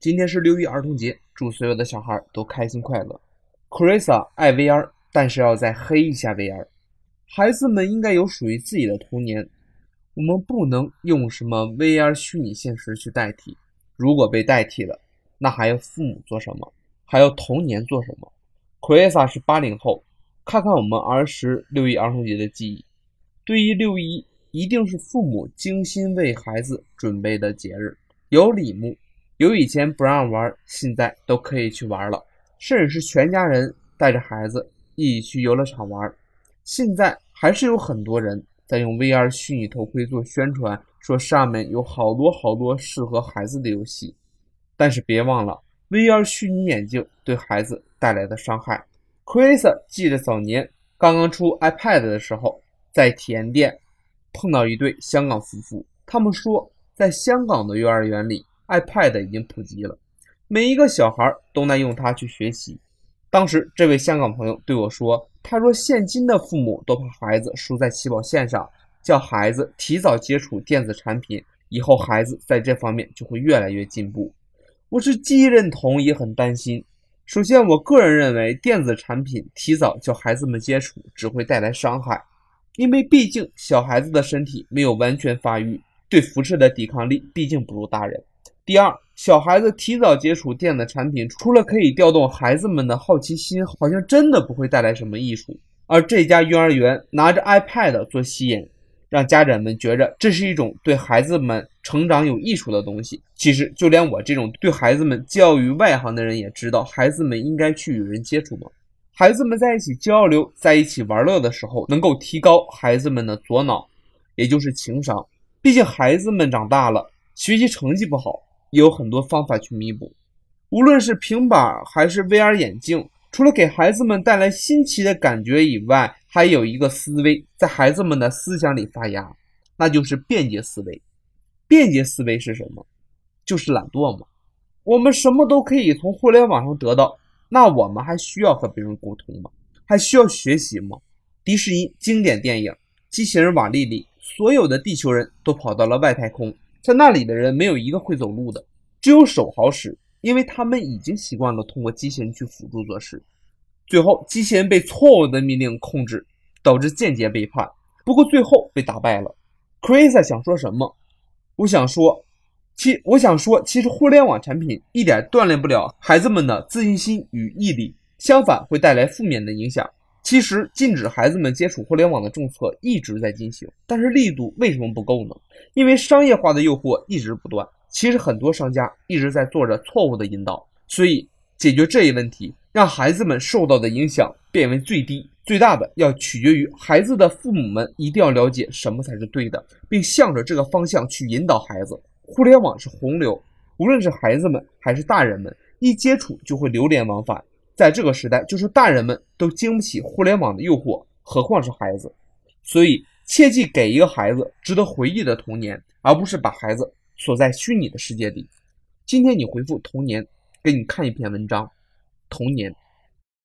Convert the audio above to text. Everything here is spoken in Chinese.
今天是六一儿童节，祝所有的小孩都开心快乐。Krisa 爱 VR，但是要再黑一下 VR。孩子们应该有属于自己的童年，我们不能用什么 VR 虚拟现实去代替。如果被代替了，那还要父母做什么？还要童年做什么？Krisa 是八零后，看看我们儿时六一儿童节的记忆。对于六一，一定是父母精心为孩子准备的节日，有礼物，有以前不让玩，现在都可以去玩了，甚至是全家人带着孩子一起去游乐场玩。现在还是有很多人在用 VR 虚拟头盔做宣传，说上面有好多好多适合孩子的游戏，但是别忘了 VR 虚拟眼镜对孩子带来的伤害。Chris 记得早年刚刚出 iPad 的时候，在体验店。碰到一对香港夫妇，他们说，在香港的幼儿园里，iPad 已经普及了，每一个小孩都能用它去学习。当时这位香港朋友对我说：“他说，现今的父母都怕孩子输在起跑线上，叫孩子提早接触电子产品，以后孩子在这方面就会越来越进步。”我是既认同也很担心。首先，我个人认为，电子产品提早叫孩子们接触，只会带来伤害。因为毕竟小孩子的身体没有完全发育，对辐射的抵抗力毕竟不如大人。第二，小孩子提早接触电子产品，除了可以调动孩子们的好奇心，好像真的不会带来什么益处。而这家幼儿园拿着 iPad 做吸引，让家长们觉着这是一种对孩子们成长有益处的东西。其实，就连我这种对孩子们教育外行的人也知道，孩子们应该去与人接触吗？孩子们在一起交流，在一起玩乐的时候，能够提高孩子们的左脑，也就是情商。毕竟孩子们长大了，学习成绩不好，有很多方法去弥补。无论是平板还是 VR 眼镜，除了给孩子们带来新奇的感觉以外，还有一个思维在孩子们的思想里发芽，那就是便捷思维。便捷思维是什么？就是懒惰嘛。我们什么都可以从互联网上得到。那我们还需要和别人沟通吗？还需要学习吗？迪士尼经典电影《机器人瓦力》里，所有的地球人都跑到了外太空，在那里的人没有一个会走路的，只有手好使，因为他们已经习惯了通过机器人去辅助做事。最后，机器人被错误的命令控制，导致间接背叛，不过最后被打败了。Chris 想说什么？我想说。其我想说，其实互联网产品一点锻炼不了孩子们的自信心与毅力，相反会带来负面的影响。其实禁止孩子们接触互联网的政策一直在进行，但是力度为什么不够呢？因为商业化的诱惑一直不断。其实很多商家一直在做着错误的引导，所以解决这一问题，让孩子们受到的影响变为最低。最大的要取决于孩子的父母们一定要了解什么才是对的，并向着这个方向去引导孩子。互联网是洪流，无论是孩子们还是大人们，一接触就会流连忘返。在这个时代，就是大人们都经不起互联网的诱惑，何况是孩子。所以，切记给一个孩子值得回忆的童年，而不是把孩子锁在虚拟的世界里。今天你回复“童年”，给你看一篇文章，《童年》。